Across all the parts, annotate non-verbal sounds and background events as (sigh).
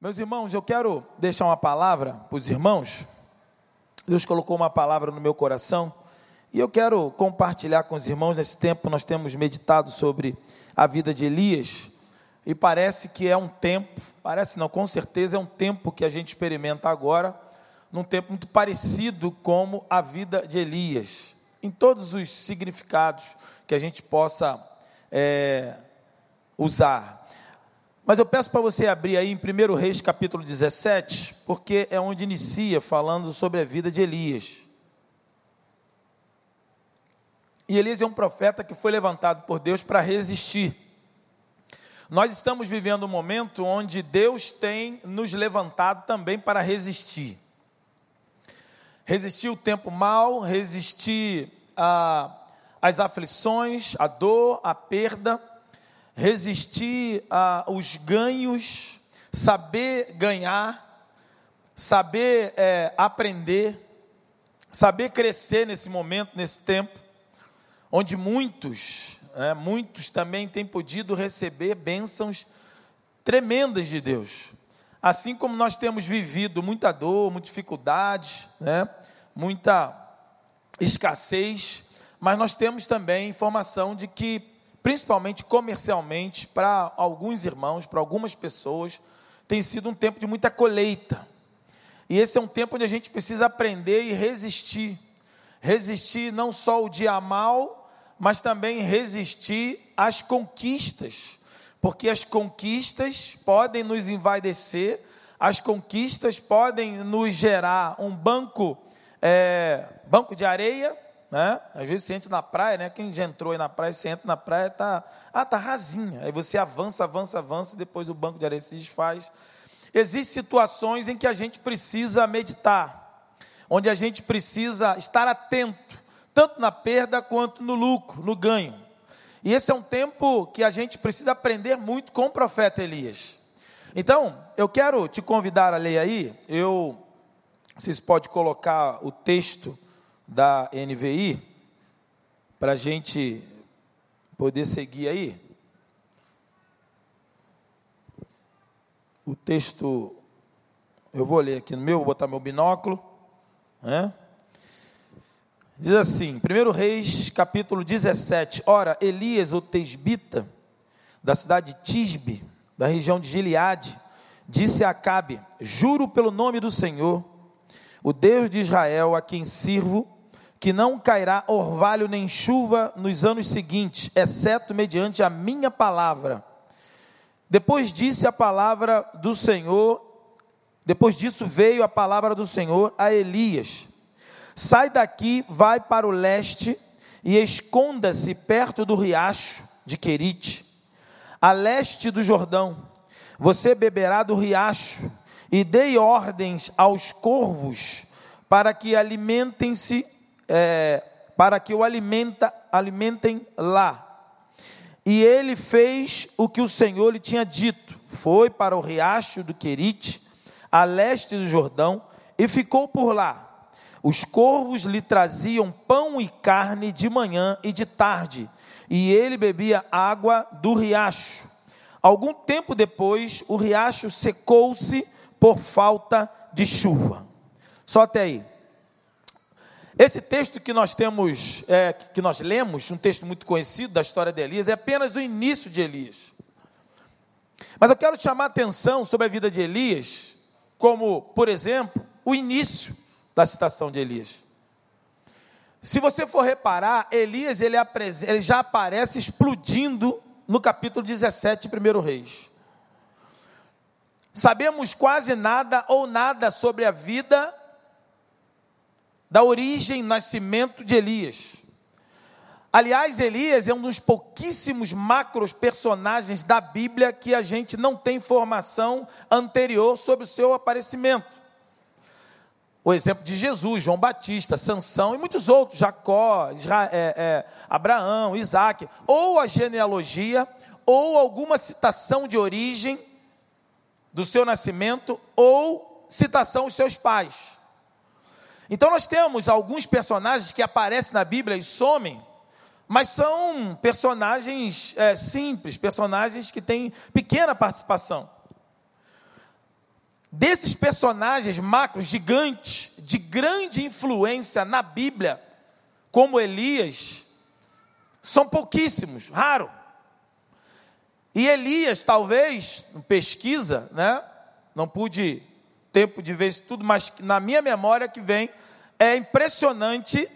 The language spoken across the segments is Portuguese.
Meus irmãos, eu quero deixar uma palavra para os irmãos. Deus colocou uma palavra no meu coração e eu quero compartilhar com os irmãos. Nesse tempo, nós temos meditado sobre a vida de Elias e parece que é um tempo, parece não, com certeza é um tempo que a gente experimenta agora, num tempo muito parecido como a vida de Elias, em todos os significados que a gente possa é, usar. Mas eu peço para você abrir aí em 1 Reis capítulo 17, porque é onde inicia falando sobre a vida de Elias. E Elias é um profeta que foi levantado por Deus para resistir. Nós estamos vivendo um momento onde Deus tem nos levantado também para resistir. Resistir o tempo mal, resistir às aflições, a dor, a perda resistir aos ganhos, saber ganhar, saber é, aprender, saber crescer nesse momento, nesse tempo, onde muitos, é, muitos também têm podido receber bênçãos tremendas de Deus. Assim como nós temos vivido muita dor, muita dificuldade, né, muita escassez, mas nós temos também informação de que principalmente comercialmente, para alguns irmãos, para algumas pessoas, tem sido um tempo de muita colheita. E esse é um tempo onde a gente precisa aprender e resistir. Resistir não só o dia mal, mas também resistir às conquistas. Porque as conquistas podem nos envaidecer, as conquistas podem nos gerar um banco, é, banco de areia, né? Às vezes você entra na praia, né? Quem já entrou aí na praia, você entra na praia, tá, ah, tá rasinha. Aí você avança, avança, avança, e depois o banco de areia se desfaz. Existem situações em que a gente precisa meditar, onde a gente precisa estar atento, tanto na perda quanto no lucro, no ganho. E esse é um tempo que a gente precisa aprender muito com o profeta Elias. Então, eu quero te convidar a ler aí, eu, vocês podem colocar o texto da NVI, para a gente poder seguir aí. O texto, eu vou ler aqui no meu, vou botar meu binóculo. Né? Diz assim, 1 Reis, capítulo 17. Ora, Elias, o tesbita, da cidade de Tisbe, da região de Gileade, disse a Acabe: Juro pelo nome do Senhor, o Deus de Israel, a quem sirvo, que não cairá orvalho nem chuva nos anos seguintes, exceto mediante a minha palavra. Depois disse a palavra do Senhor, depois disso veio a palavra do Senhor a Elias: Sai daqui, vai para o leste e esconda-se perto do riacho de Querite, a leste do Jordão. Você beberá do riacho e dei ordens aos corvos para que alimentem-se é, para que o alimenta, alimentem lá. E ele fez o que o Senhor lhe tinha dito. Foi para o riacho do Querite, a leste do Jordão, e ficou por lá. Os corvos lhe traziam pão e carne de manhã e de tarde, e ele bebia água do riacho. Algum tempo depois, o riacho secou-se por falta de chuva. Só até aí. Esse texto que nós temos, é, que nós lemos, um texto muito conhecido da história de Elias, é apenas o início de Elias. Mas eu quero chamar a atenção sobre a vida de Elias, como, por exemplo, o início da citação de Elias. Se você for reparar, Elias ele, ele já aparece explodindo no capítulo 17 de 1 Reis. Sabemos quase nada ou nada sobre a vida da origem nascimento de Elias. Aliás, Elias é um dos pouquíssimos macros personagens da Bíblia que a gente não tem informação anterior sobre o seu aparecimento. O exemplo de Jesus, João Batista, Sansão e muitos outros, Jacó, Israel, é, é, Abraão, Isaac, ou a genealogia, ou alguma citação de origem do seu nascimento, ou citação dos seus pais. Então nós temos alguns personagens que aparecem na Bíblia e somem, mas são personagens é, simples, personagens que têm pequena participação. desses personagens macros gigantes, de grande influência na Bíblia, como Elias, são pouquíssimos, raro. E Elias, talvez, pesquisa, né? Não pude tempo de ver isso tudo, mas na minha memória que vem, é impressionante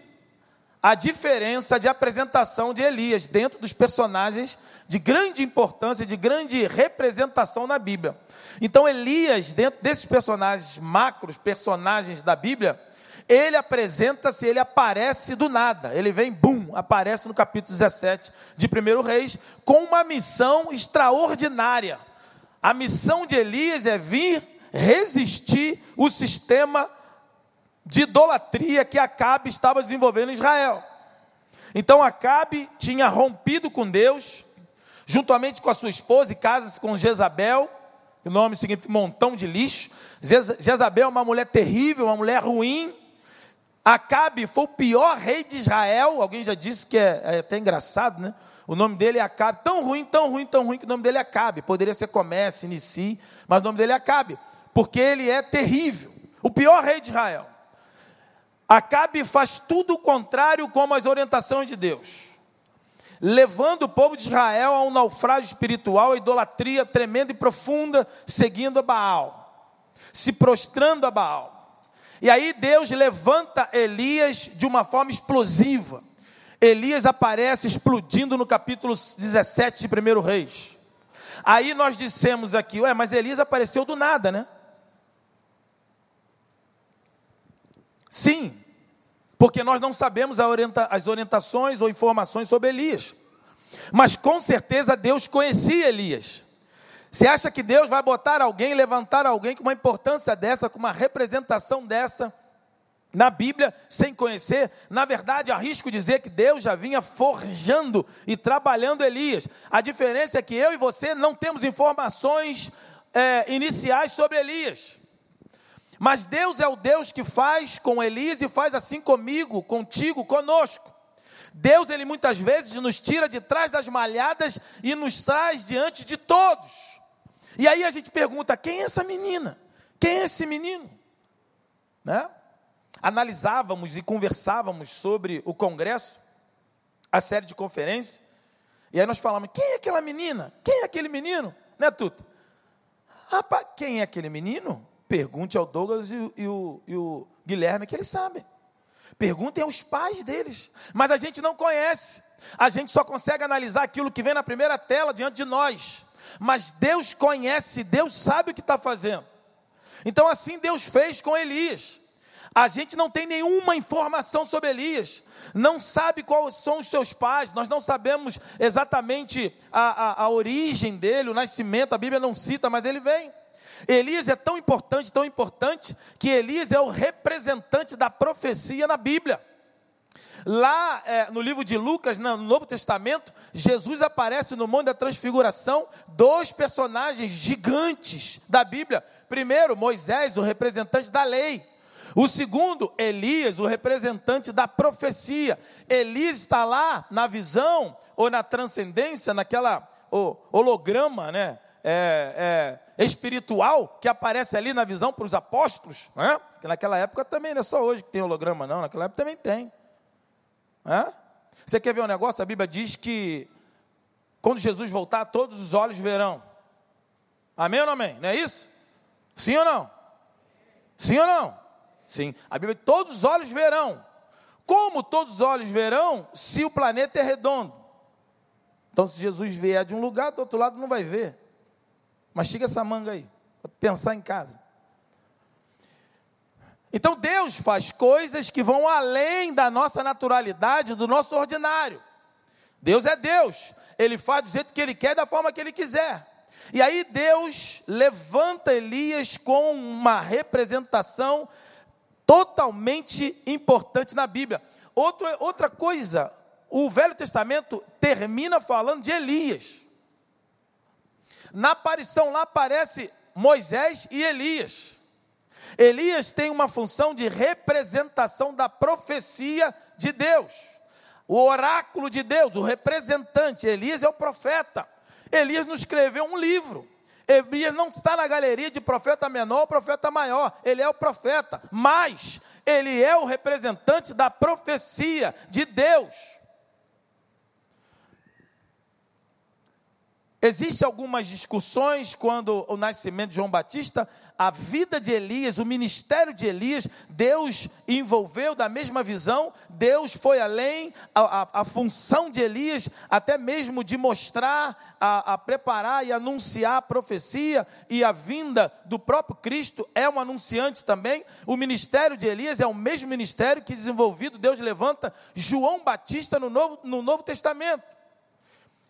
a diferença de apresentação de Elias dentro dos personagens de grande importância, de grande representação na Bíblia. Então, Elias, dentro desses personagens macros, personagens da Bíblia, ele apresenta-se, ele aparece do nada. Ele vem, bum, aparece no capítulo 17 de 1 Reis, com uma missão extraordinária. A missão de Elias é vir resistir o sistema de idolatria que Acabe estava desenvolvendo em Israel. Então Acabe tinha rompido com Deus, juntamente com a sua esposa, e casa-se com Jezabel, o nome significa montão de lixo. Jezabel é uma mulher terrível, uma mulher ruim. Acabe foi o pior rei de Israel. Alguém já disse que é, é até engraçado, né? O nome dele é Acabe. Tão ruim, tão ruim, tão ruim que o nome dele é Acabe. Poderia ser Comece, Inicie, mas o nome dele é Acabe. Porque ele é terrível. O pior rei de Israel. Acabe faz tudo o contrário como as orientações de Deus, levando o povo de Israel a um naufrágio espiritual, a idolatria tremenda e profunda, seguindo a Baal, se prostrando a Baal. E aí Deus levanta Elias de uma forma explosiva. Elias aparece explodindo no capítulo 17 de 1 Reis. Aí nós dissemos aqui, ué, mas Elias apareceu do nada, né? Sim, porque nós não sabemos as orientações ou informações sobre Elias. Mas com certeza Deus conhecia Elias. Você acha que Deus vai botar alguém, levantar alguém com uma importância dessa, com uma representação dessa na Bíblia, sem conhecer? Na verdade, arrisco dizer que Deus já vinha forjando e trabalhando Elias. A diferença é que eu e você não temos informações é, iniciais sobre Elias. Mas Deus é o Deus que faz com Elias e faz assim comigo, contigo, conosco. Deus, ele muitas vezes nos tira de trás das malhadas e nos traz diante de todos. E aí a gente pergunta: quem é essa menina? Quem é esse menino? Né? Analisávamos e conversávamos sobre o congresso, a série de conferência, e aí nós falamos: quem é aquela menina? Quem é aquele menino? Né, Tuta? Rapaz, quem é aquele menino? Pergunte ao Douglas e, e, o, e o Guilherme que eles sabem. Perguntem aos pais deles. Mas a gente não conhece. A gente só consegue analisar aquilo que vem na primeira tela diante de nós. Mas Deus conhece, Deus sabe o que está fazendo. Então, assim Deus fez com Elias. A gente não tem nenhuma informação sobre Elias, não sabe quais são os seus pais, nós não sabemos exatamente a, a, a origem dele, o nascimento, a Bíblia não cita, mas ele vem. Elias é tão importante, tão importante, que Elias é o representante da profecia na Bíblia. Lá é, no livro de Lucas, no Novo Testamento, Jesus aparece no Monte da Transfiguração, dois personagens gigantes da Bíblia. Primeiro, Moisés, o representante da lei. O segundo, Elias, o representante da profecia. Elias está lá na visão ou na transcendência, naquela holograma, né? É, é, espiritual que aparece ali na visão para os apóstolos, né? que naquela época também, não é só hoje que tem holograma, não, naquela época também tem. Né? Você quer ver um negócio? A Bíblia diz que quando Jesus voltar, todos os olhos verão. Amém ou não amém? Não é isso? Sim ou não? Sim ou não? Sim. A Bíblia diz, todos os olhos verão. Como todos os olhos verão se o planeta é redondo? Então, se Jesus vier de um lugar, do outro lado não vai ver. Mastiga essa manga aí, para pensar em casa. Então Deus faz coisas que vão além da nossa naturalidade, do nosso ordinário. Deus é Deus, Ele faz do jeito que Ele quer, da forma que Ele quiser. E aí Deus levanta Elias com uma representação totalmente importante na Bíblia. Outra, outra coisa, o Velho Testamento termina falando de Elias. Na aparição lá aparece Moisés e Elias. Elias tem uma função de representação da profecia de Deus, o oráculo de Deus, o representante. Elias é o profeta. Elias nos escreveu um livro. Elias não está na galeria de profeta menor ou profeta maior, ele é o profeta, mas ele é o representante da profecia de Deus. Existem algumas discussões quando o nascimento de João Batista, a vida de Elias, o ministério de Elias, Deus envolveu da mesma visão, Deus foi além, a, a, a função de Elias, até mesmo de mostrar, a, a preparar e anunciar a profecia e a vinda do próprio Cristo, é um anunciante também. O ministério de Elias é o mesmo ministério que desenvolvido, Deus levanta João Batista no Novo, no Novo Testamento.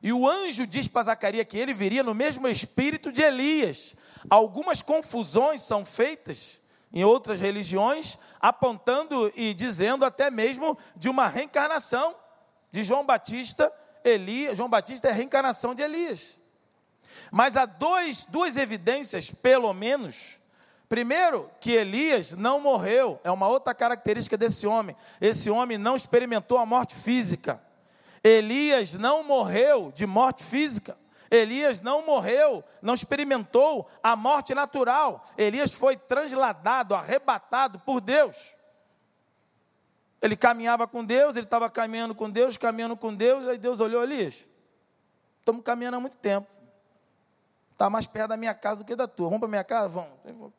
E o anjo diz para Zacarias que ele viria no mesmo espírito de Elias. Algumas confusões são feitas em outras religiões, apontando e dizendo até mesmo de uma reencarnação de João Batista. Elias, João Batista é a reencarnação de Elias. Mas há dois, duas evidências, pelo menos. Primeiro, que Elias não morreu, é uma outra característica desse homem. Esse homem não experimentou a morte física. Elias não morreu de morte física. Elias não morreu, não experimentou a morte natural. Elias foi transladado, arrebatado por Deus. Ele caminhava com Deus, ele estava caminhando com Deus, caminhando com Deus, aí Deus olhou Elias. Estamos caminhando há muito tempo. Está mais perto da minha casa do que da tua. Vamos para minha casa? Vamos.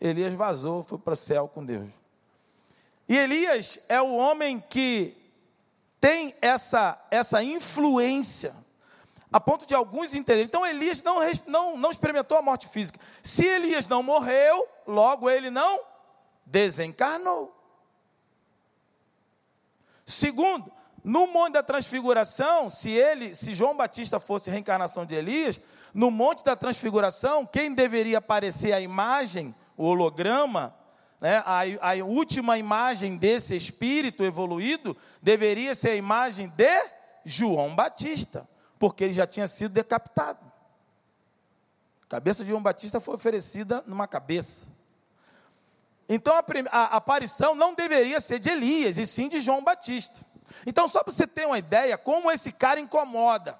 Elias vazou, foi para o céu com Deus. E Elias é o homem que tem essa, essa influência, a ponto de alguns entenderem. Então Elias não, não, não experimentou a morte física. Se Elias não morreu, logo ele não desencarnou. Segundo, no Monte da Transfiguração, se ele, se João Batista fosse reencarnação de Elias, no Monte da Transfiguração, quem deveria aparecer a imagem, o holograma, né, a, a última imagem desse espírito evoluído deveria ser a imagem de João Batista, porque ele já tinha sido decapitado. A cabeça de João Batista foi oferecida numa cabeça. Então a, a, aparição não deveria ser de Elias, e sim de João Batista. Então, só para você ter uma ideia, como esse cara incomoda.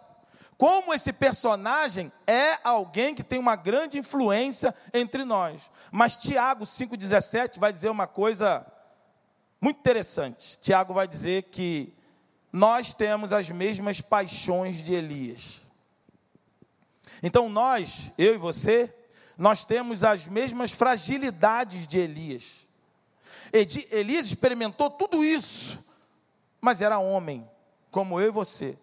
Como esse personagem é alguém que tem uma grande influência entre nós. Mas Tiago 5,17 vai dizer uma coisa muito interessante. Tiago vai dizer que nós temos as mesmas paixões de Elias. Então nós, eu e você, nós temos as mesmas fragilidades de Elias. Elias experimentou tudo isso, mas era homem, como eu e você.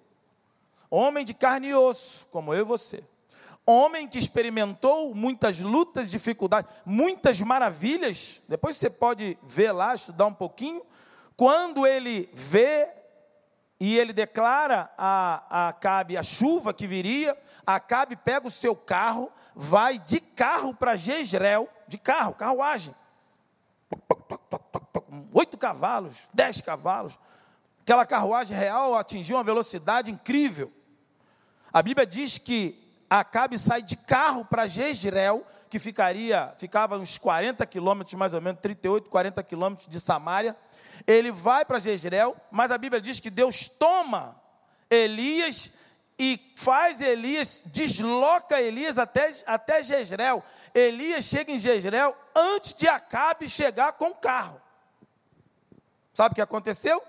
Homem de carne e osso, como eu e você. Homem que experimentou muitas lutas, dificuldades, muitas maravilhas. Depois você pode ver lá, estudar um pouquinho. Quando ele vê e ele declara a, a Acabe a chuva que viria, Acabe pega o seu carro, vai de carro para Jezreel, de carro, carruagem. Oito cavalos, dez cavalos. Aquela carruagem real atingiu uma velocidade incrível. A Bíblia diz que Acabe sai de carro para Jezreel, que ficaria, ficava uns 40 quilômetros, mais ou menos, 38, 40 quilômetros de Samaria. Ele vai para Jezreel, mas a Bíblia diz que Deus toma Elias e faz Elias, desloca Elias até, até Jezreel. Elias chega em Jezreel antes de Acabe chegar com o carro. Sabe o que aconteceu?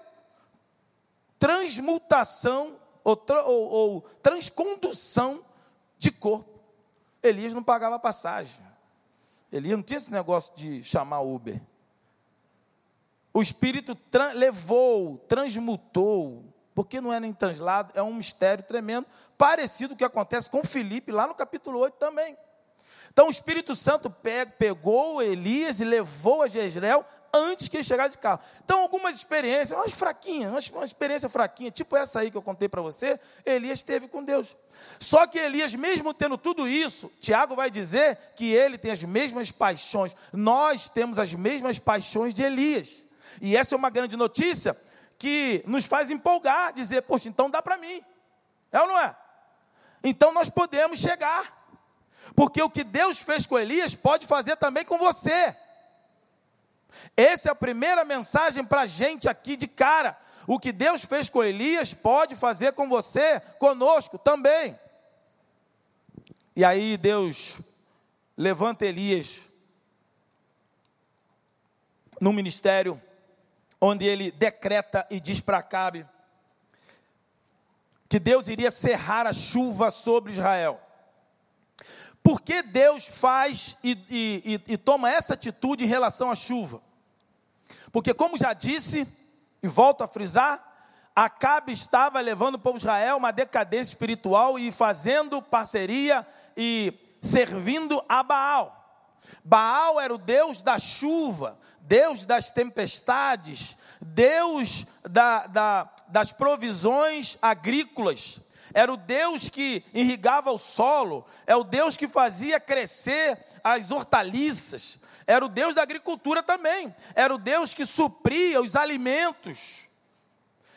Transmutação ou, ou, ou transcondução de corpo. Elias não pagava passagem. Elias não tinha esse negócio de chamar Uber. O Espírito tra levou, transmutou, porque não é nem translado, é um mistério tremendo, parecido com o que acontece com Filipe lá no capítulo 8 também. Então o Espírito Santo pegou Elias e levou a Jezreel antes que ele chegasse de carro. Então, algumas experiências, umas fraquinhas, uma experiência fraquinha, tipo essa aí que eu contei para você, Elias teve com Deus. Só que Elias, mesmo tendo tudo isso, Tiago vai dizer que ele tem as mesmas paixões. Nós temos as mesmas paixões de Elias. E essa é uma grande notícia que nos faz empolgar, dizer, poxa, então dá para mim. É ou não é? Então nós podemos chegar. Porque o que Deus fez com Elias pode fazer também com você. Essa é a primeira mensagem para a gente aqui de cara. O que Deus fez com Elias pode fazer com você, conosco também. E aí Deus levanta Elias no ministério, onde ele decreta e diz para Acabe que Deus iria cerrar a chuva sobre Israel. Por que Deus faz e, e, e, toma essa atitude em relação à chuva? Porque, como já disse, e volto a frisar, Acabe estava levando o povo de Israel uma decadência espiritual e fazendo parceria e servindo a Baal. Baal era o Deus da chuva, Deus das tempestades, Deus da, da, das provisões agrícolas, era o Deus que irrigava o solo, é o Deus que fazia crescer as hortaliças, era o Deus da agricultura também, era o Deus que supria os alimentos,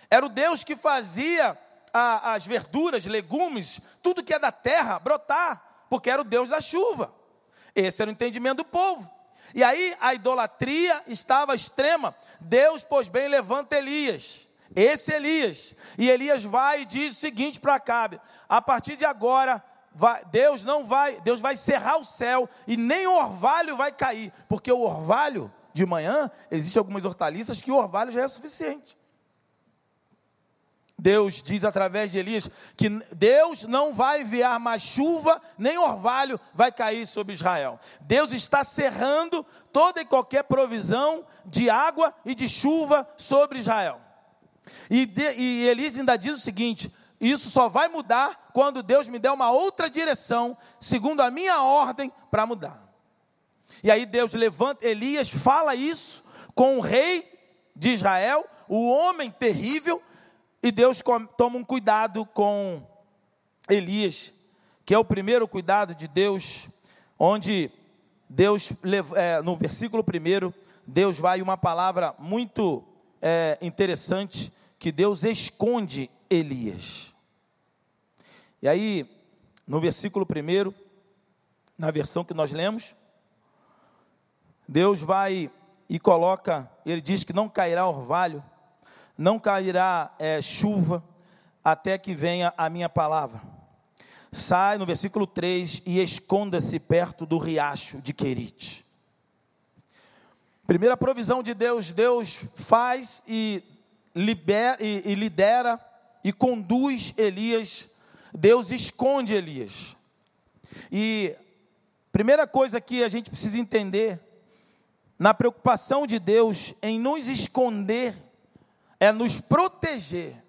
era o Deus que fazia a, as verduras, legumes, tudo que é da terra brotar, porque era o Deus da chuva. Esse era o entendimento do povo. E aí a idolatria estava extrema. Deus, pois bem, levanta Elias. Esse Elias. E Elias vai e diz o seguinte para Acabe: a partir de agora, vai, Deus não vai, Deus vai cerrar o céu e nem o orvalho vai cair, porque o orvalho de manhã, existem algumas hortaliças que o orvalho já é suficiente. Deus diz através de Elias que Deus não vai enviar mais chuva, nem orvalho vai cair sobre Israel. Deus está cerrando toda e qualquer provisão de água e de chuva sobre Israel. E, de, e Elias ainda diz o seguinte: isso só vai mudar quando Deus me der uma outra direção, segundo a minha ordem, para mudar. E aí Deus levanta, Elias fala isso com o rei de Israel, o homem terrível, e Deus toma um cuidado com Elias, que é o primeiro cuidado de Deus, onde Deus, é, no versículo primeiro, Deus vai uma palavra muito é, interessante, que Deus esconde Elias. E aí, no versículo primeiro, na versão que nós lemos, Deus vai e coloca, ele diz que não cairá orvalho, não cairá é, chuva até que venha a minha palavra. Sai no versículo 3 e esconda-se perto do riacho de Querite. Primeira provisão de Deus, Deus faz e, libera, e, e lidera e conduz Elias, Deus esconde Elias. E primeira coisa que a gente precisa entender, na preocupação de Deus em nos esconder é nos proteger.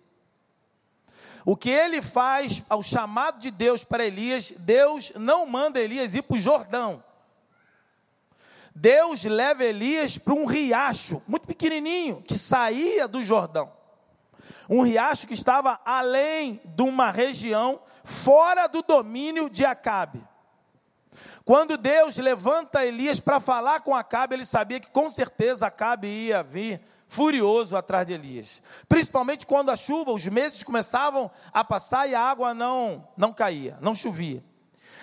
O que ele faz ao chamado de Deus para Elias, Deus não manda Elias ir para o Jordão. Deus leva Elias para um riacho muito pequenininho que saía do Jordão. Um riacho que estava além de uma região fora do domínio de Acabe. Quando Deus levanta Elias para falar com Acabe, ele sabia que com certeza Acabe ia vir furioso atrás de Elias. Principalmente quando a chuva, os meses começavam a passar e a água não não caía, não chovia.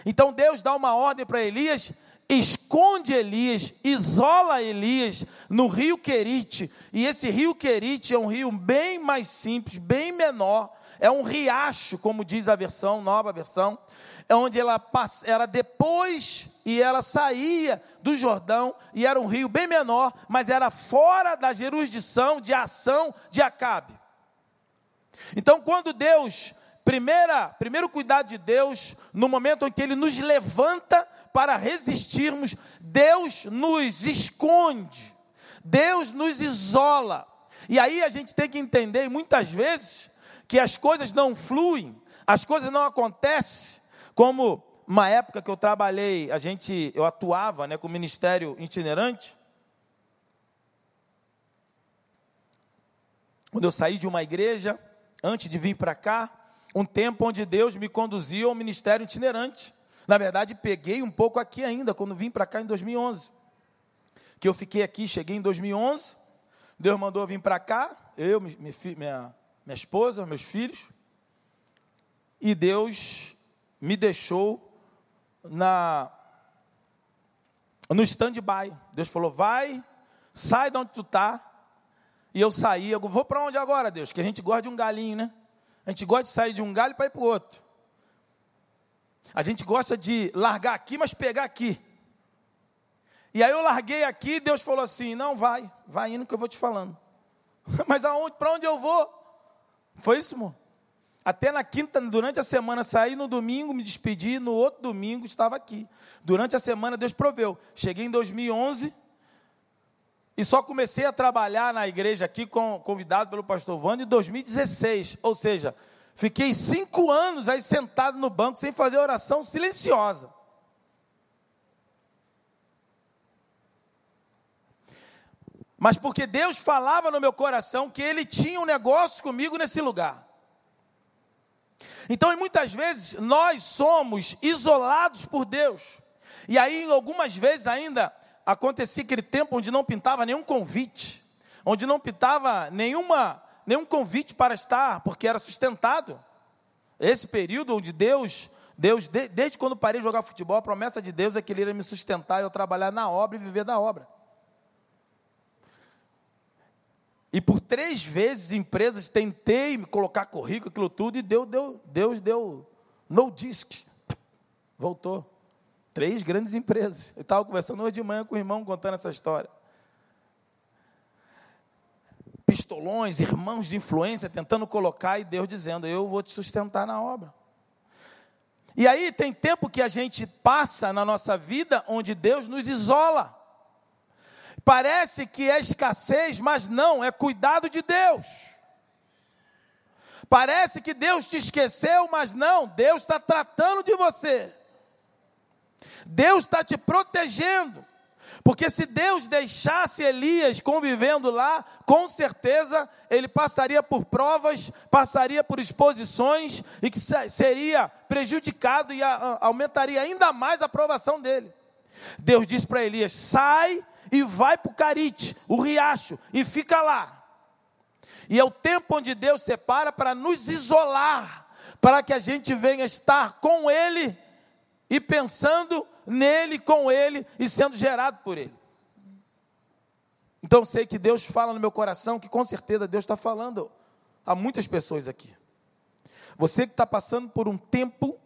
Então Deus dá uma ordem para Elias, esconde Elias, isola Elias no rio Querite. E esse rio Querite é um rio bem mais simples, bem menor, é um riacho, como diz a versão, nova versão, é onde ela era depois e ela saía do Jordão e era um rio bem menor, mas era fora da jurisdição de ação de Acabe. Então, quando Deus, primeira, primeiro cuidado de Deus, no momento em que Ele nos levanta para resistirmos, Deus nos esconde, Deus nos isola. E aí a gente tem que entender, muitas vezes, que as coisas não fluem, as coisas não acontecem, como uma época que eu trabalhei, a gente, eu atuava né, com o ministério itinerante. Quando eu saí de uma igreja, antes de vir para cá, um tempo onde Deus me conduziu ao ministério itinerante. Na verdade, peguei um pouco aqui ainda, quando vim para cá em 2011. Que eu fiquei aqui, cheguei em 2011. Deus mandou vir para cá, eu, minha, minha, esposa, meus filhos. E Deus me deixou na no stand-by. Deus falou: vai, sai de onde tu está. E eu saí, eu vou para onde agora, Deus? Que a gente gosta de um galinho, né? A gente gosta de sair de um galho para ir para o outro. A gente gosta de largar aqui, mas pegar aqui. E aí eu larguei aqui, Deus falou assim: "Não, vai, vai indo que eu vou te falando". (laughs) Mas aonde, para onde eu vou? Foi isso, irmão? Até na quinta, durante a semana, saí no domingo, me despedi, no outro domingo estava aqui. Durante a semana, Deus proveu. Cheguei em 2011 e só comecei a trabalhar na igreja aqui, com, convidado pelo pastor Wanda, em 2016. Ou seja, fiquei cinco anos aí sentado no banco, sem fazer oração silenciosa. Mas porque Deus falava no meu coração que Ele tinha um negócio comigo nesse lugar. Então, muitas vezes, nós somos isolados por Deus. E aí, algumas vezes ainda, acontecia aquele tempo onde não pintava nenhum convite, onde não pintava nenhuma, nenhum convite para estar, porque era sustentado. Esse período onde Deus, Deus, desde quando parei de jogar futebol, a promessa de Deus é que Ele iria me sustentar e eu trabalhar na obra e viver da obra. E por três vezes empresas tentei me colocar currículo, aquilo tudo, e deu, deu, Deus deu no disc. Voltou. Três grandes empresas. Eu estava conversando hoje de manhã com o irmão contando essa história. Pistolões, irmãos de influência tentando colocar e Deus dizendo: Eu vou te sustentar na obra. E aí tem tempo que a gente passa na nossa vida onde Deus nos isola. Parece que é escassez, mas não, é cuidado de Deus. Parece que Deus te esqueceu, mas não, Deus está tratando de você. Deus está te protegendo. Porque se Deus deixasse Elias convivendo lá, com certeza ele passaria por provas, passaria por exposições e que seria prejudicado e aumentaria ainda mais a aprovação dele. Deus diz para Elias: sai e vai para o Carite, o riacho, e fica lá. E é o tempo onde Deus separa para nos isolar, para que a gente venha estar com Ele e pensando nele, com Ele e sendo gerado por Ele. Então sei que Deus fala no meu coração, que com certeza Deus está falando a muitas pessoas aqui. Você que está passando por um tempo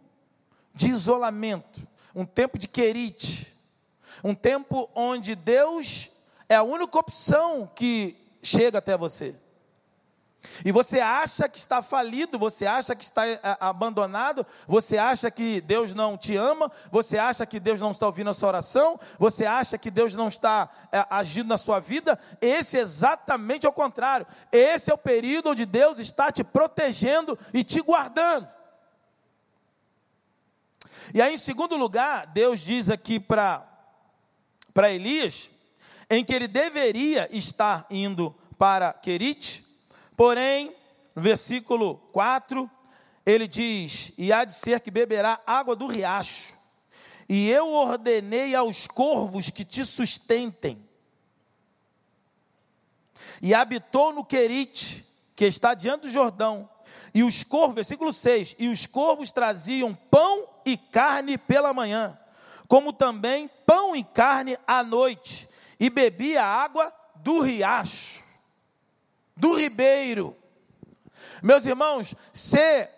de isolamento, um tempo de querite, um tempo onde Deus é a única opção que chega até você. E você acha que está falido, você acha que está é, abandonado, você acha que Deus não te ama, você acha que Deus não está ouvindo a sua oração, você acha que Deus não está é, agindo na sua vida. Esse é exatamente o contrário. Esse é o período onde Deus está te protegendo e te guardando. E aí, em segundo lugar, Deus diz aqui para Elias, em que ele deveria estar indo para Querite, porém, no versículo 4, ele diz: E há de ser que beberá água do riacho, e eu ordenei aos corvos que te sustentem. E habitou no Querite, que está diante do Jordão, e os corvos, versículo 6, e os corvos traziam pão e carne pela manhã como também pão e carne à noite, e bebia água do riacho, do ribeiro. Meus irmãos, ser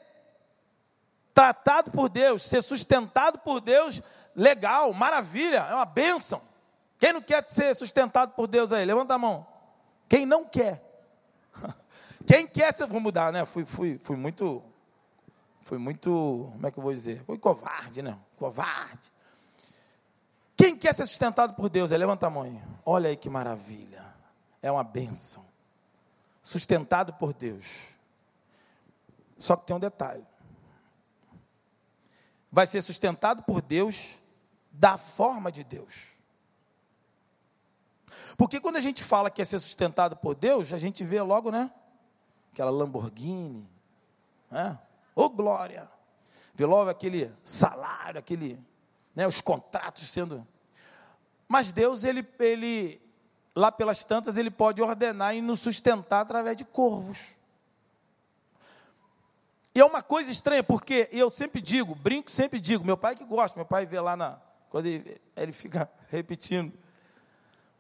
tratado por Deus, ser sustentado por Deus, legal, maravilha, é uma bênção. Quem não quer ser sustentado por Deus aí? Levanta a mão. Quem não quer? (laughs) Quem quer ser. Vou mudar, né? Fui, fui, fui muito. Fui muito. Como é que eu vou dizer? Fui covarde, né? Covarde. Quem quer ser sustentado por Deus? É, levanta a mão. Olha aí que maravilha. É uma bênção. Sustentado por Deus. Só que tem um detalhe. Vai ser sustentado por Deus da forma de Deus. Porque quando a gente fala que é ser sustentado por Deus, a gente vê logo, né? Aquela Lamborghini, né? Ô oh, glória! Vê logo aquele salário, aquele né, os contratos sendo. Mas Deus, ele, ele, lá pelas tantas, ele pode ordenar e nos sustentar através de corvos. E é uma coisa estranha, porque eu sempre digo, brinco, sempre digo, meu pai que gosta, meu pai vê lá na. Quando ele, ele fica (laughs) repetindo.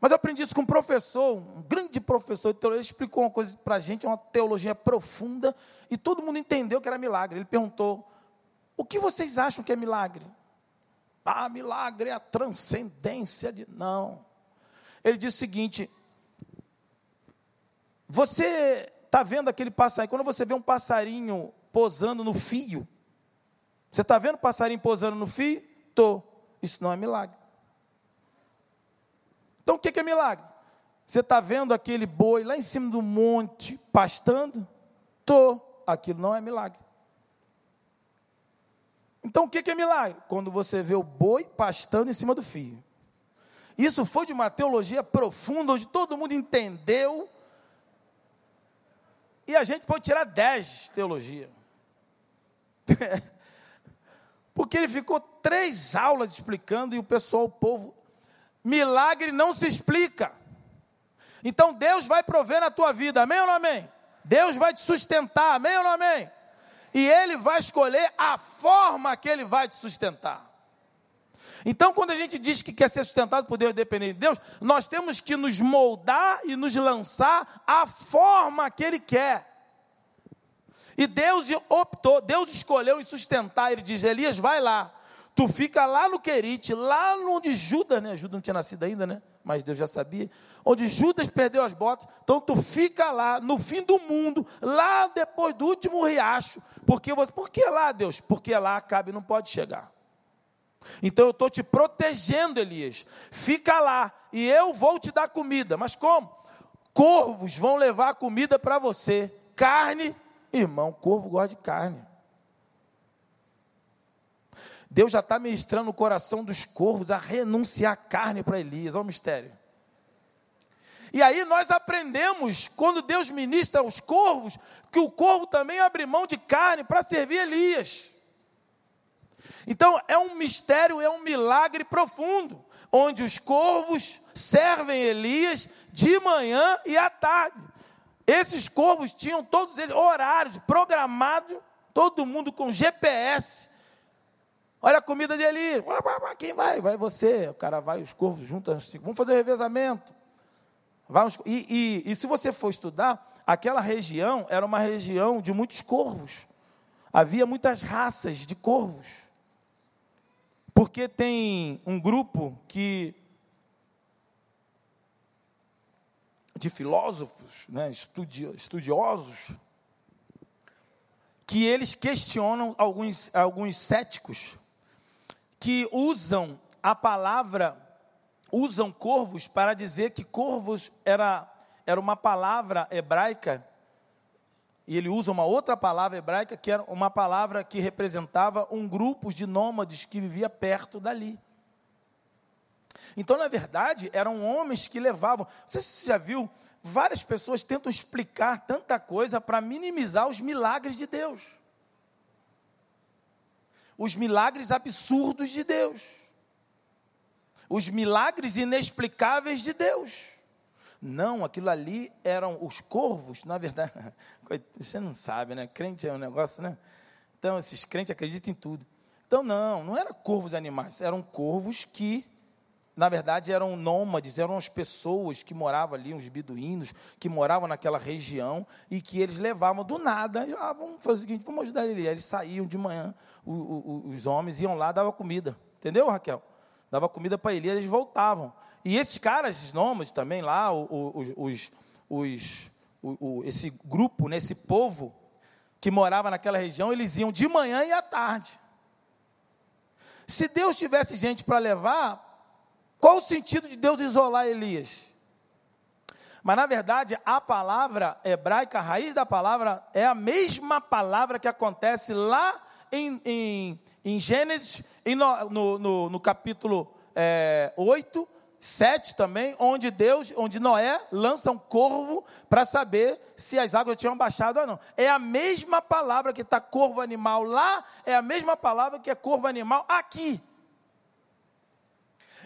Mas eu aprendi isso com um professor, um grande professor de teologia, ele explicou uma coisa para a gente, uma teologia profunda, e todo mundo entendeu que era milagre. Ele perguntou: O que vocês acham que é milagre? Ah, milagre é a transcendência de. Não. Ele diz o seguinte: você está vendo aquele passarinho, quando você vê um passarinho posando no fio, você está vendo o passarinho posando no fio? Tô. Isso não é milagre. Então o que é milagre? Você está vendo aquele boi lá em cima do monte pastando? Tô. Aquilo não é milagre. Então o que é milagre? Quando você vê o boi pastando em cima do fio. Isso foi de uma teologia profunda, onde todo mundo entendeu. E a gente pode tirar 10 de teologia. (laughs) Porque ele ficou três aulas explicando e o pessoal, o povo, milagre não se explica. Então Deus vai prover na tua vida, amém ou não amém? Deus vai te sustentar, amém ou não amém? E Ele vai escolher a forma que Ele vai te sustentar. Então, quando a gente diz que quer ser sustentado por Deus, dependente de Deus, nós temos que nos moldar e nos lançar a forma que Ele quer. E Deus optou, Deus escolheu em sustentar. Ele diz: Elias, vai lá. Tu fica lá no Querite, lá onde Judas, né? Judas não tinha nascido ainda, né? Mas Deus já sabia. Onde Judas perdeu as botas. Então tu fica lá, no fim do mundo, lá depois do último riacho. Porque você, por que lá, Deus? Porque lá Acabe não pode chegar. Então eu estou te protegendo, Elias. Fica lá e eu vou te dar comida. Mas como? Corvos vão levar comida para você. Carne Irmão, corvo gosta de carne. Deus já está ministrando o coração dos corvos a renunciar carne para Elias. Olha o mistério. E aí nós aprendemos, quando Deus ministra aos corvos, que o corvo também abre mão de carne para servir Elias. Então é um mistério, é um milagre profundo, onde os corvos servem Elias de manhã e à tarde. Esses corvos tinham todos eles horários programados, todo mundo com GPS. Olha a comida de Eli. Quem vai? Vai você. O cara vai, os corvos juntam. Vamos fazer o revezamento. E, e, e se você for estudar, aquela região era uma região de muitos corvos. Havia muitas raças de corvos. Porque tem um grupo que de filósofos, né, estudiosos, que eles questionam alguns, alguns céticos que usam a palavra, usam corvos para dizer que corvos era, era uma palavra hebraica, e ele usa uma outra palavra hebraica, que era uma palavra que representava um grupo de nômades que vivia perto dali. Então, na verdade, eram homens que levavam. Você já viu, várias pessoas tentam explicar tanta coisa para minimizar os milagres de Deus. Os milagres absurdos de Deus. Os milagres inexplicáveis de Deus. Não, aquilo ali eram os corvos, na verdade. (laughs) Você não sabe, né? Crente é um negócio, né? Então, esses crentes acreditam em tudo. Então, não, não eram corvos animais, eram corvos que na verdade eram nômades, eram as pessoas que moravam ali, uns beduínos, que moravam naquela região e que eles levavam do nada, ah, vamos fazer o seguinte, vamos ajudar ele. Eles saíam de manhã, os homens iam lá, davam comida, entendeu, Raquel? Dava comida para ele, e eles voltavam. E esses caras, nômades também lá, os, os, os o, esse grupo, né, esse povo que morava naquela região, eles iam de manhã e à tarde. Se Deus tivesse gente para levar, qual o sentido de Deus isolar Elias? Mas na verdade, a palavra hebraica, a raiz da palavra, é a mesma palavra que acontece lá em, em, em Gênesis, em no, no, no, no, capítulo é, 8, 7 também, onde Deus, onde Noé lança um corvo para saber se as águas tinham baixado ou não. É a mesma palavra que está corvo animal lá, é a mesma palavra que é corvo animal aqui.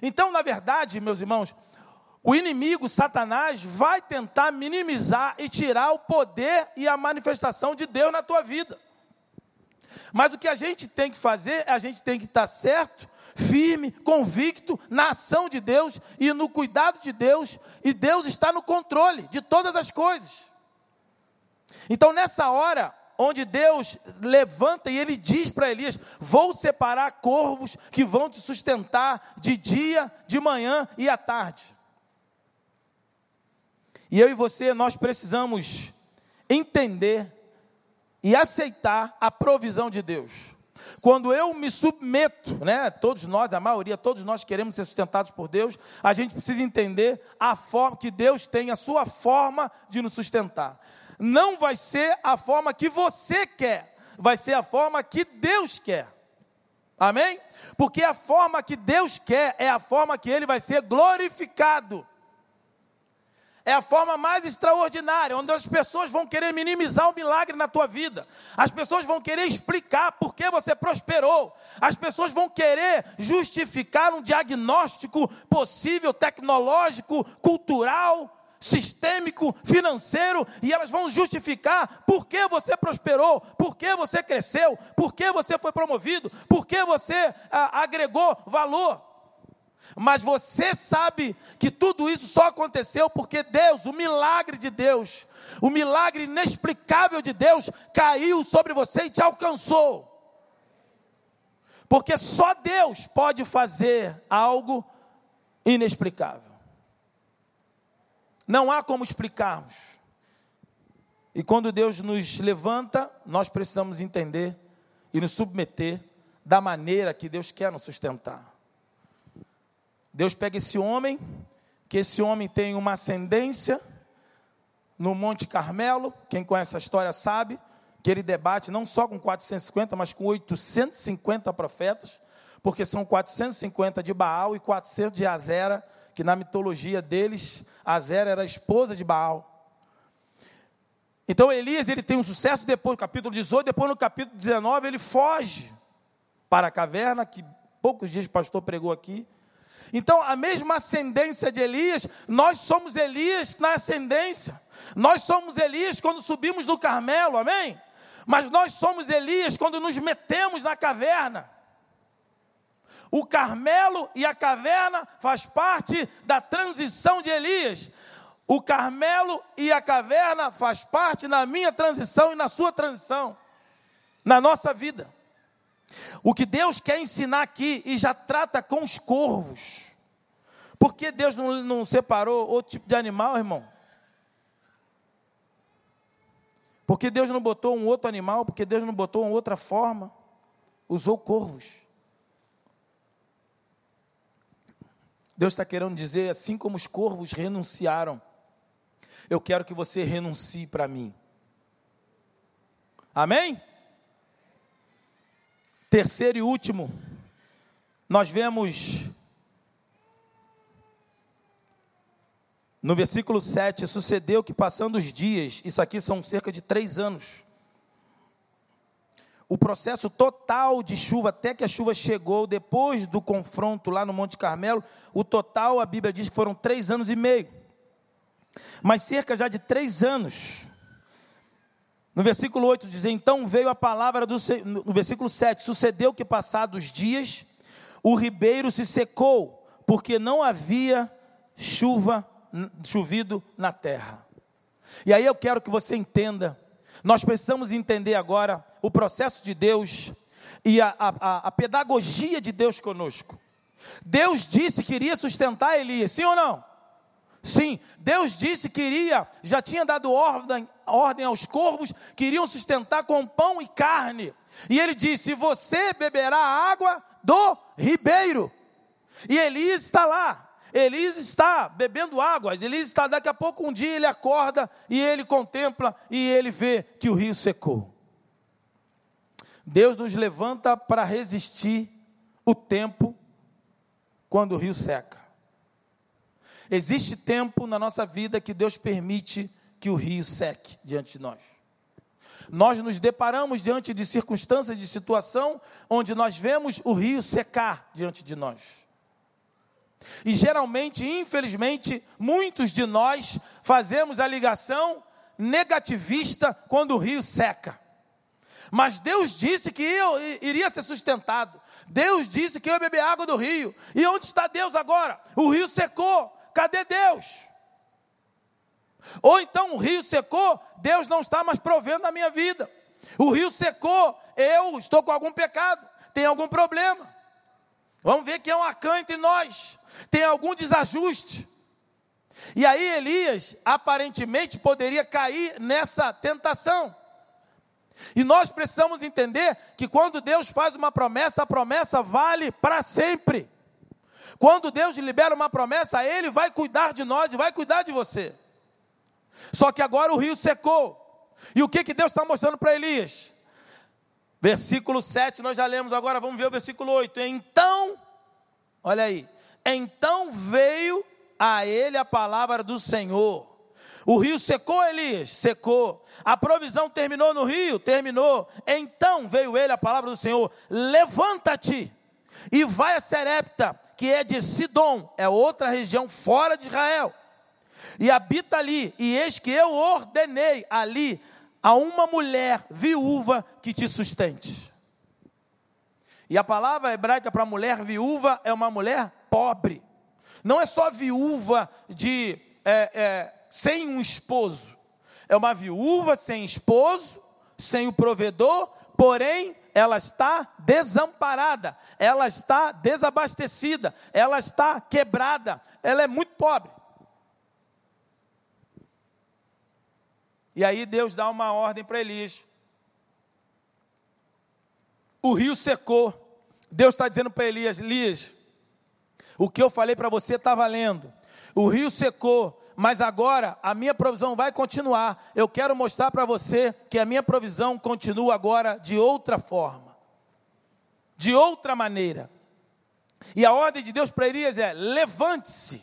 Então, na verdade, meus irmãos, o inimigo, Satanás, vai tentar minimizar e tirar o poder e a manifestação de Deus na tua vida. Mas o que a gente tem que fazer, a gente tem que estar certo, firme, convicto na ação de Deus e no cuidado de Deus, e Deus está no controle de todas as coisas. Então, nessa hora, onde Deus levanta e ele diz para Elias: Vou separar corvos que vão te sustentar de dia, de manhã e à tarde. E eu e você, nós precisamos entender e aceitar a provisão de Deus. Quando eu me submeto, né, todos nós, a maioria, todos nós queremos ser sustentados por Deus, a gente precisa entender a forma que Deus tem, a sua forma de nos sustentar. Não vai ser a forma que você quer, vai ser a forma que Deus quer. Amém? Porque a forma que Deus quer é a forma que ele vai ser glorificado é a forma mais extraordinária, onde as pessoas vão querer minimizar o milagre na tua vida, as pessoas vão querer explicar por que você prosperou, as pessoas vão querer justificar um diagnóstico possível, tecnológico, cultural, sistêmico, financeiro, e elas vão justificar por que você prosperou, por que você cresceu, por que você foi promovido, por que você ah, agregou valor. Mas você sabe que tudo isso só aconteceu porque Deus, o milagre de Deus, o milagre inexplicável de Deus caiu sobre você e te alcançou. Porque só Deus pode fazer algo inexplicável. Não há como explicarmos. E quando Deus nos levanta, nós precisamos entender e nos submeter da maneira que Deus quer nos sustentar. Deus pega esse homem, que esse homem tem uma ascendência no Monte Carmelo, quem conhece a história sabe, que ele debate não só com 450, mas com 850 profetas, porque são 450 de Baal e 400 de Azera, que na mitologia deles, Azera era a esposa de Baal. Então Elias ele tem um sucesso depois no capítulo 18, depois no capítulo 19 ele foge para a caverna, que poucos dias o pastor pregou aqui, então, a mesma ascendência de Elias, nós somos Elias na ascendência. Nós somos Elias quando subimos no Carmelo, amém? Mas nós somos Elias quando nos metemos na caverna. O Carmelo e a caverna faz parte da transição de Elias. O Carmelo e a caverna faz parte na minha transição e na sua transição, na nossa vida. O que Deus quer ensinar aqui, e já trata com os corvos. Por que Deus não, não separou outro tipo de animal, irmão? Porque Deus não botou um outro animal, porque Deus não botou uma outra forma, usou corvos. Deus está querendo dizer, assim como os corvos renunciaram, eu quero que você renuncie para mim. Amém? Terceiro e último, nós vemos no versículo 7: sucedeu que passando os dias, isso aqui são cerca de três anos, o processo total de chuva, até que a chuva chegou, depois do confronto lá no Monte Carmelo, o total, a Bíblia diz que foram três anos e meio. Mas cerca já de três anos, no versículo 8 diz: Então veio a palavra do. No versículo 7: Sucedeu que, passados dias, o ribeiro se secou, porque não havia chuva, chovido na terra. E aí eu quero que você entenda. Nós precisamos entender agora o processo de Deus e a, a, a pedagogia de Deus conosco. Deus disse que iria sustentar Elias, sim ou não? Sim, Deus disse que iria, já tinha dado ordem, ordem aos corvos que iriam sustentar com pão e carne. E ele disse: Você beberá água do ribeiro. E Elias está lá. Elias está bebendo água. Elias está, daqui a pouco, um dia ele acorda e ele contempla e ele vê que o rio secou. Deus nos levanta para resistir o tempo quando o rio seca. Existe tempo na nossa vida que Deus permite que o rio seque diante de nós. Nós nos deparamos diante de circunstâncias, de situação, onde nós vemos o rio secar diante de nós. E geralmente, infelizmente, muitos de nós fazemos a ligação negativista quando o rio seca. Mas Deus disse que eu iria ser sustentado. Deus disse que eu ia beber água do rio. E onde está Deus agora? O rio secou cadê Deus? Ou então o rio secou, Deus não está mais provendo a minha vida. O rio secou, eu estou com algum pecado, tem algum problema. Vamos ver que é um acã entre nós, tem algum desajuste. E aí Elias aparentemente poderia cair nessa tentação. E nós precisamos entender que quando Deus faz uma promessa, a promessa vale para sempre. Quando Deus libera uma promessa, Ele vai cuidar de nós e vai cuidar de você. Só que agora o rio secou. E o que, que Deus está mostrando para Elias? Versículo 7, nós já lemos agora, vamos ver o versículo 8. Então, olha aí, então veio a ele a palavra do Senhor. O rio secou, Elias? Secou. A provisão terminou no rio? Terminou. Então veio ele a palavra do Senhor: Levanta-te e vai a Serepta, que é de Sidom, é outra região fora de Israel, e habita ali. E eis que eu ordenei ali a uma mulher viúva que te sustente. E a palavra hebraica para mulher viúva é uma mulher pobre. Não é só viúva de é, é, sem um esposo. É uma viúva sem esposo, sem o provedor, porém ela está desamparada, ela está desabastecida, ela está quebrada, ela é muito pobre. E aí Deus dá uma ordem para Elias. O rio secou. Deus está dizendo para Elias: Elias, o que eu falei para você está valendo. O rio secou, mas agora a minha provisão vai continuar. Eu quero mostrar para você que a minha provisão continua agora de outra forma, de outra maneira. E a ordem de Deus para Elias é: levante-se.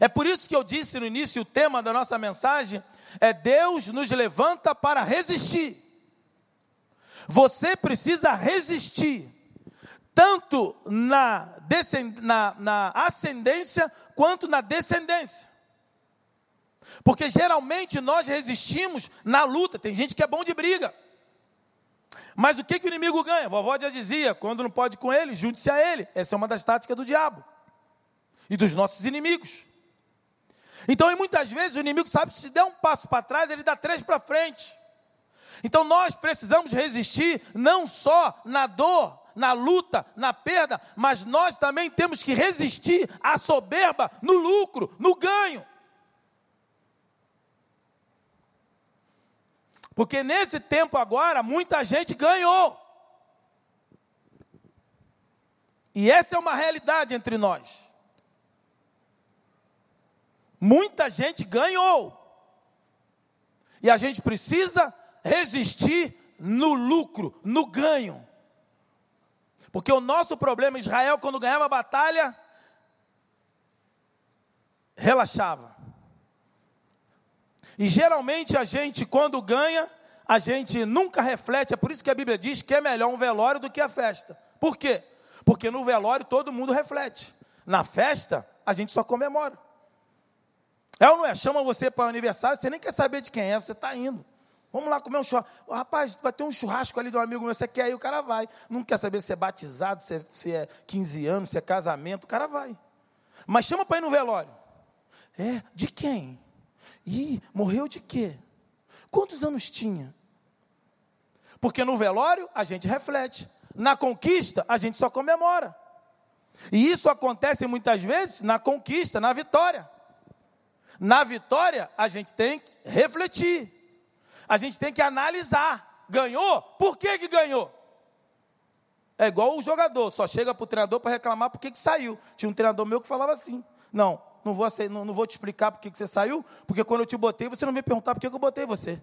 É por isso que eu disse no início: o tema da nossa mensagem é Deus nos levanta para resistir. Você precisa resistir tanto na, na, na ascendência quanto na descendência. Porque geralmente nós resistimos na luta. Tem gente que é bom de briga. Mas o que, que o inimigo ganha? Vovó já dizia: quando não pode com ele, junte-se a ele. Essa é uma das táticas do diabo e dos nossos inimigos. Então, e muitas vezes o inimigo sabe se der um passo para trás, ele dá três para frente. Então nós precisamos resistir não só na dor, na luta, na perda, mas nós também temos que resistir à soberba no lucro, no ganho. Porque nesse tempo agora, muita gente ganhou. E essa é uma realidade entre nós. Muita gente ganhou. E a gente precisa resistir no lucro, no ganho. Porque o nosso problema, Israel, quando ganhava a batalha, relaxava. E geralmente a gente, quando ganha, a gente nunca reflete. É por isso que a Bíblia diz que é melhor um velório do que a festa. Por quê? Porque no velório todo mundo reflete. Na festa, a gente só comemora. É ou não é? Chama você para o aniversário, você nem quer saber de quem é, você está indo. Vamos lá comer um churrasco. rapaz, vai ter um churrasco ali de um amigo meu, você quer ir? O cara vai. Não quer saber se é batizado, se é, se é 15 anos, se é casamento, o cara vai. Mas chama para ir no velório. É, de quem? Ih, morreu de quê? Quantos anos tinha? Porque no velório a gente reflete. Na conquista a gente só comemora. E isso acontece muitas vezes na conquista, na vitória. Na vitória a gente tem que refletir a gente tem que analisar. Ganhou? Por que, que ganhou? É igual o jogador, só chega para o treinador para reclamar por que, que saiu. Tinha um treinador meu que falava assim: Não, não vou, não, não vou te explicar por que, que você saiu, porque quando eu te botei, você não me perguntar por que, que eu botei você.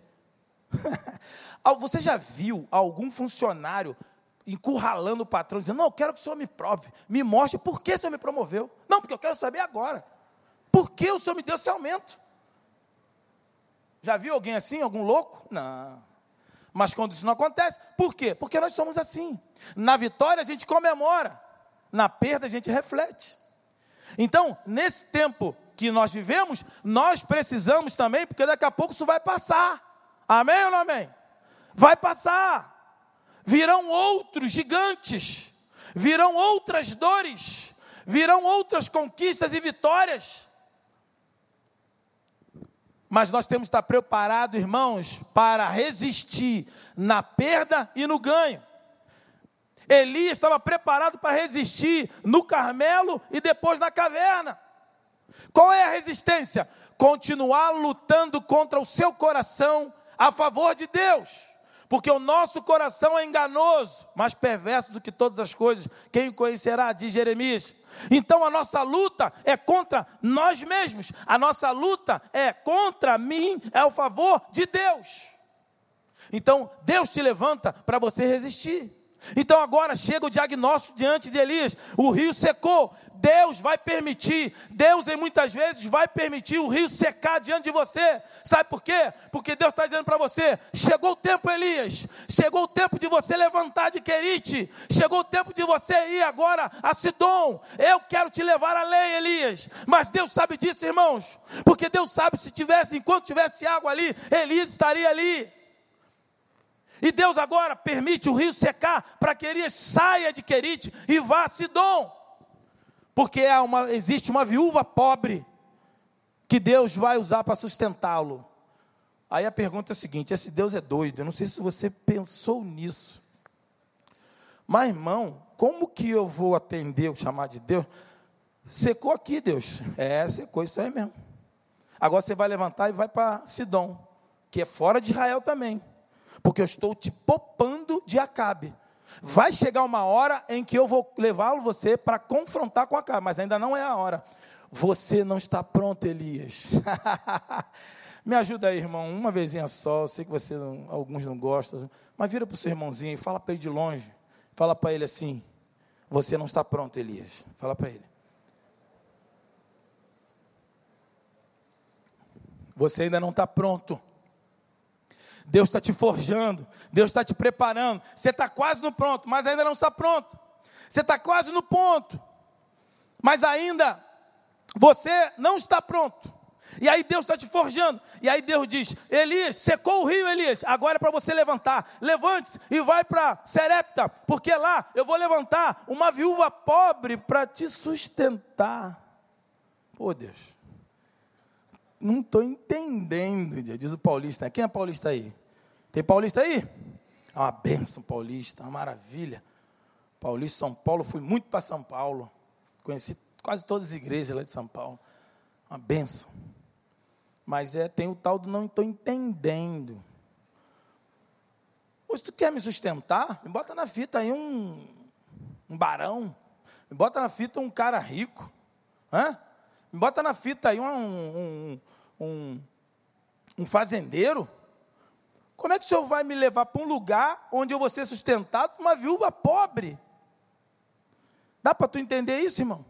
(laughs) você já viu algum funcionário encurralando o patrão, dizendo: Não, eu quero que o senhor me prove, me mostre por que o senhor me promoveu? Não, porque eu quero saber agora. Por que o senhor me deu esse aumento? Já viu alguém assim, algum louco? Não. Mas quando isso não acontece, por quê? Porque nós somos assim. Na vitória a gente comemora, na perda a gente reflete. Então, nesse tempo que nós vivemos, nós precisamos também, porque daqui a pouco isso vai passar. Amém ou não amém? Vai passar. Virão outros gigantes, virão outras dores, virão outras conquistas e vitórias. Mas nós temos que estar preparados, irmãos, para resistir na perda e no ganho. Elias estava preparado para resistir no Carmelo e depois na caverna. Qual é a resistência? Continuar lutando contra o seu coração a favor de Deus. Porque o nosso coração é enganoso, mais perverso do que todas as coisas. Quem o conhecerá, diz Jeremias. Então a nossa luta é contra nós mesmos. A nossa luta é contra mim, é ao favor de Deus. Então Deus te levanta para você resistir. Então agora chega o diagnóstico diante de Elias: o rio secou. Deus vai permitir, Deus em muitas vezes vai permitir o rio secar diante de você. Sabe por quê? Porque Deus está dizendo para você: chegou o tempo, Elias, chegou o tempo de você levantar de Querite, chegou o tempo de você ir agora a Sidom. Eu quero te levar além, Elias. Mas Deus sabe disso, irmãos, porque Deus sabe se tivesse, enquanto tivesse água ali, Elias estaria ali. E Deus agora permite o rio secar para que Elias saia de Querite e vá a Sidom. Porque uma, existe uma viúva pobre que Deus vai usar para sustentá-lo. Aí a pergunta é a seguinte: esse Deus é doido? Eu não sei se você pensou nisso. Mas, irmão, como que eu vou atender o chamado de Deus? Secou aqui, Deus. É, secou, isso aí mesmo. Agora você vai levantar e vai para Sidom, que é fora de Israel também porque eu estou te poupando de Acabe. Vai chegar uma hora em que eu vou levá-lo você para confrontar com Acabe, mas ainda não é a hora. Você não está pronto, Elias. (laughs) Me ajuda aí, irmão, uma vezinha só. Eu sei que você não, alguns não gostam, mas vira para o seu irmãozinho e fala para ele de longe. Fala para ele assim: Você não está pronto, Elias. Fala para ele. Você ainda não está pronto. Deus está te forjando, Deus está te preparando. Você está quase no pronto, mas ainda não está pronto. Você está quase no ponto, mas ainda você não está pronto. E aí Deus está te forjando. E aí Deus diz: Elias, secou o rio, Elias. Agora é para você levantar. Levante-se e vai para Serepta, porque lá eu vou levantar uma viúva pobre para te sustentar. Pô, Deus não estou entendendo, diz o paulista. Quem é paulista aí? Tem paulista aí? É uma benção paulista, uma maravilha. Paulista, São Paulo, fui muito para São Paulo. Conheci quase todas as igrejas lá de São Paulo. Uma benção. Mas é, tem o tal do não estou entendendo. Ou se tu quer me sustentar, me bota na fita aí um, um barão. Me bota na fita um cara rico. Hã? Me bota na fita aí um, um, um, um fazendeiro, como é que o senhor vai me levar para um lugar onde eu vou ser sustentado por uma viúva pobre? Dá para tu entender isso, irmão?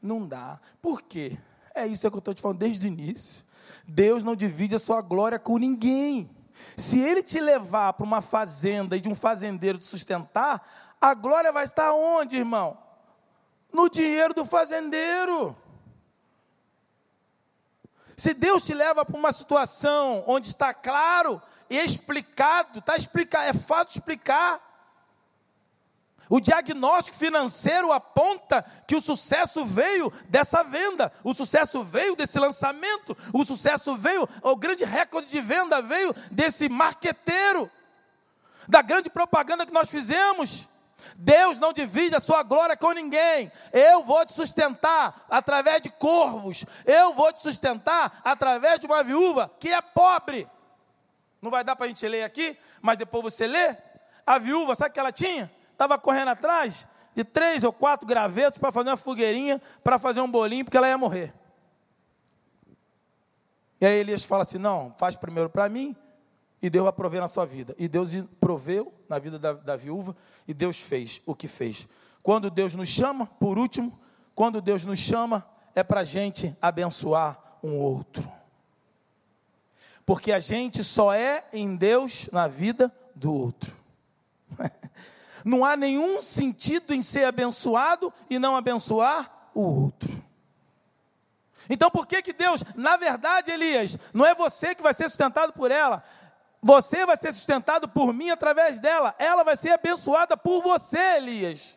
Não dá. Por quê? É isso que eu estou te falando desde o início. Deus não divide a sua glória com ninguém. Se ele te levar para uma fazenda e de um fazendeiro te sustentar, a glória vai estar onde, irmão? No dinheiro do fazendeiro. Se Deus te leva para uma situação onde está claro e explicado, está explicado, é fácil explicar. O diagnóstico financeiro aponta que o sucesso veio dessa venda, o sucesso veio desse lançamento, o sucesso veio, o grande recorde de venda veio desse marqueteiro, da grande propaganda que nós fizemos. Deus não divide a sua glória com ninguém. Eu vou te sustentar através de corvos. Eu vou te sustentar através de uma viúva que é pobre. Não vai dar para a gente ler aqui, mas depois você lê. A viúva, sabe o que ela tinha? Estava correndo atrás de três ou quatro gravetos para fazer uma fogueirinha, para fazer um bolinho, porque ela ia morrer. E aí Elias fala assim: não, faz primeiro para mim, e Deus vai prover na sua vida. E Deus proveu na vida da, da viúva, e Deus fez o que fez. Quando Deus nos chama, por último, quando Deus nos chama, é para a gente abençoar um outro. Porque a gente só é em Deus na vida do outro. (laughs) Não há nenhum sentido em ser abençoado e não abençoar o outro. Então por que que Deus, na verdade, Elias, não é você que vai ser sustentado por ela, você vai ser sustentado por mim através dela. Ela vai ser abençoada por você, Elias.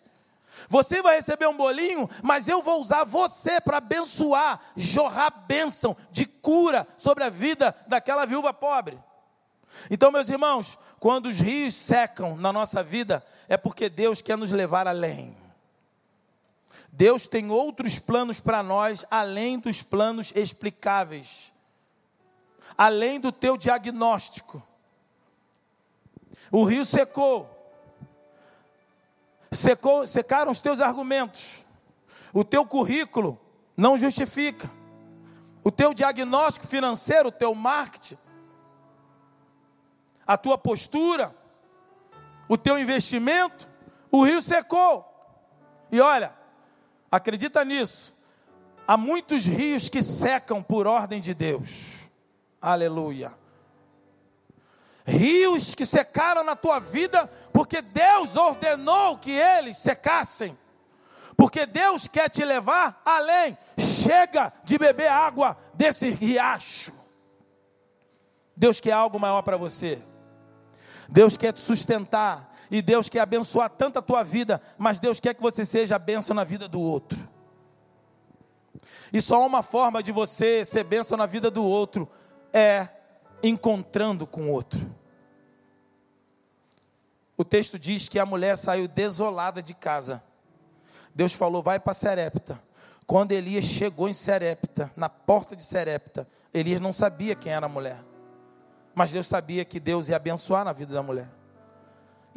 Você vai receber um bolinho, mas eu vou usar você para abençoar, jorrar bênção de cura sobre a vida daquela viúva pobre. Então, meus irmãos, quando os rios secam na nossa vida, é porque Deus quer nos levar além. Deus tem outros planos para nós, além dos planos explicáveis, além do teu diagnóstico. O rio secou, secou, secaram os teus argumentos, o teu currículo não justifica, o teu diagnóstico financeiro, o teu marketing, a tua postura, o teu investimento, o rio secou. E olha, acredita nisso, há muitos rios que secam por ordem de Deus. Aleluia rios que secaram na tua vida, porque Deus ordenou que eles secassem. Porque Deus quer te levar além. Chega de beber água desse riacho. Deus quer algo maior para você. Deus quer te sustentar. E Deus quer abençoar tanto a tua vida, mas Deus quer que você seja a bênção na vida do outro. E só uma forma de você ser bênção na vida do outro é encontrando com o outro. O texto diz que a mulher saiu desolada de casa. Deus falou: vai para Serepta. Quando Elias chegou em Serepta, na porta de Serepta, Elias não sabia quem era a mulher. Mas Deus sabia que Deus ia abençoar na vida da mulher.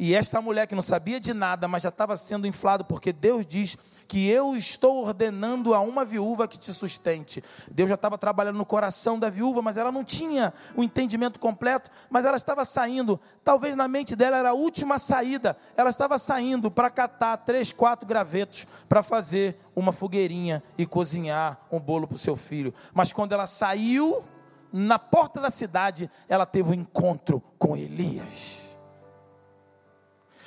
E esta mulher que não sabia de nada, mas já estava sendo inflado, porque Deus diz que eu estou ordenando a uma viúva que te sustente. Deus já estava trabalhando no coração da viúva, mas ela não tinha o entendimento completo, mas ela estava saindo. Talvez na mente dela era a última saída. Ela estava saindo para catar três, quatro gravetos para fazer uma fogueirinha e cozinhar um bolo para o seu filho. Mas quando ela saiu, na porta da cidade, ela teve um encontro com Elias.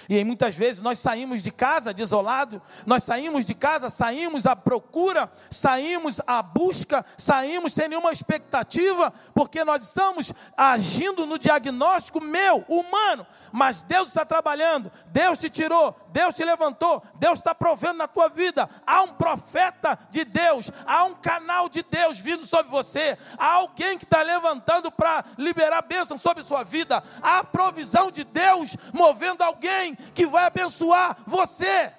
E aí muitas vezes nós saímos de casa desolado, nós saímos de casa, saímos à procura, saímos à busca, saímos sem nenhuma expectativa, porque nós estamos agindo no diagnóstico meu, humano, mas Deus está trabalhando, Deus te tirou, Deus te levantou, Deus está provendo na tua vida. Há um profeta de Deus, há um canal de Deus vindo sobre você, há alguém que está levantando para liberar bênção sobre sua vida, há a provisão de Deus movendo alguém que vai abençoar você,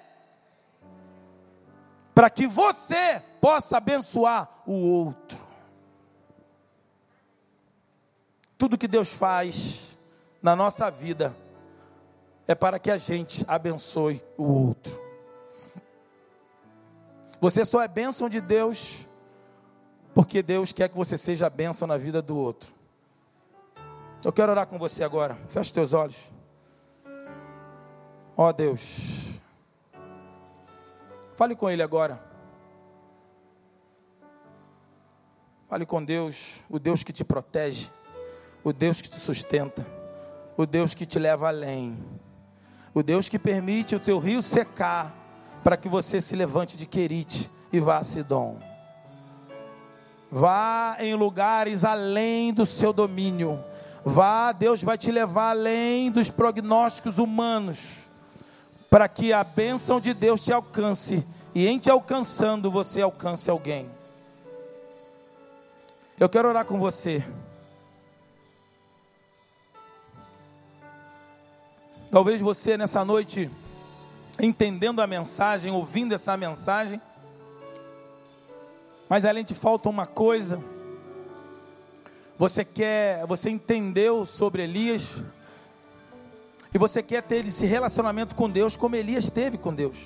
para que você possa abençoar o outro. Tudo que Deus faz na nossa vida é para que a gente abençoe o outro. Você só é bênção de Deus porque Deus quer que você seja bênção na vida do outro. Eu quero orar com você agora. Feche teus olhos. Ó oh, Deus, fale com Ele agora. Fale com Deus, o Deus que te protege, o Deus que te sustenta, o Deus que te leva além, o Deus que permite o teu rio secar, para que você se levante de Querite e vá a Sidom. Vá em lugares além do seu domínio. Vá, Deus vai te levar além dos prognósticos humanos para que a bênção de Deus te alcance e em te alcançando você alcance alguém. Eu quero orar com você. Talvez você nessa noite, entendendo a mensagem, ouvindo essa mensagem, mas além de falta uma coisa. Você quer, você entendeu sobre Elias, e você quer ter esse relacionamento com Deus como Elias teve com Deus.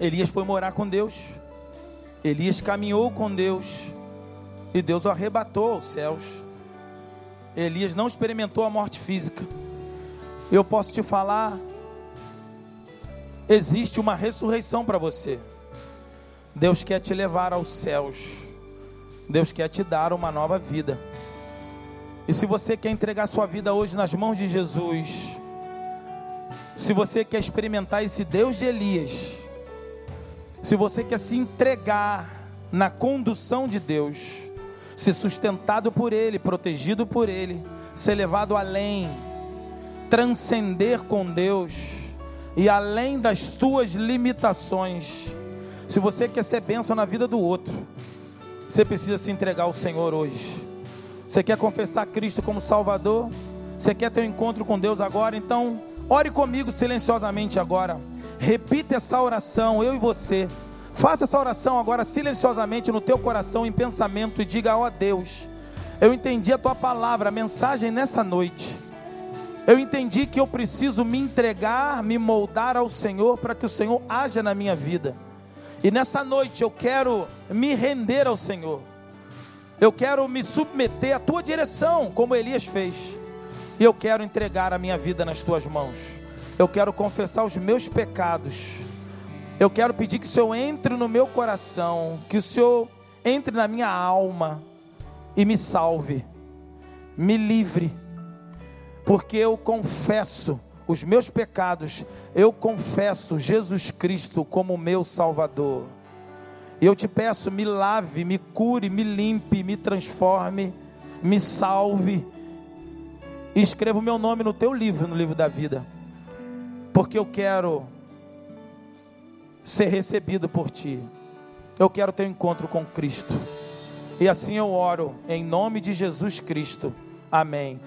Elias foi morar com Deus. Elias caminhou com Deus. E Deus o arrebatou aos céus. Elias não experimentou a morte física. Eu posso te falar, existe uma ressurreição para você. Deus quer te levar aos céus. Deus quer te dar uma nova vida. E se você quer entregar sua vida hoje nas mãos de Jesus, se você quer experimentar esse Deus de Elias, se você quer se entregar na condução de Deus, ser sustentado por Ele, protegido por Ele, ser levado além, transcender com Deus, e além das tuas limitações. Se você quer ser bênção na vida do outro, você precisa se entregar ao Senhor hoje. Você quer confessar Cristo como Salvador? Você quer ter um encontro com Deus agora? Então, ore comigo silenciosamente agora. Repita essa oração, eu e você. Faça essa oração agora silenciosamente no teu coração, em pensamento, e diga: Ó oh, Deus, eu entendi a tua palavra, a mensagem nessa noite. Eu entendi que eu preciso me entregar, me moldar ao Senhor para que o Senhor haja na minha vida. E nessa noite eu quero me render ao Senhor. Eu quero me submeter à tua direção, como Elias fez. E eu quero entregar a minha vida nas tuas mãos. Eu quero confessar os meus pecados. Eu quero pedir que o Senhor entre no meu coração, que o Senhor entre na minha alma e me salve, me livre porque eu confesso os meus pecados, eu confesso Jesus Cristo como meu Salvador. E eu te peço, me lave, me cure, me limpe, me transforme, me salve. E escreva o meu nome no teu livro, no livro da vida. Porque eu quero ser recebido por ti. Eu quero ter um encontro com Cristo. E assim eu oro em nome de Jesus Cristo. Amém.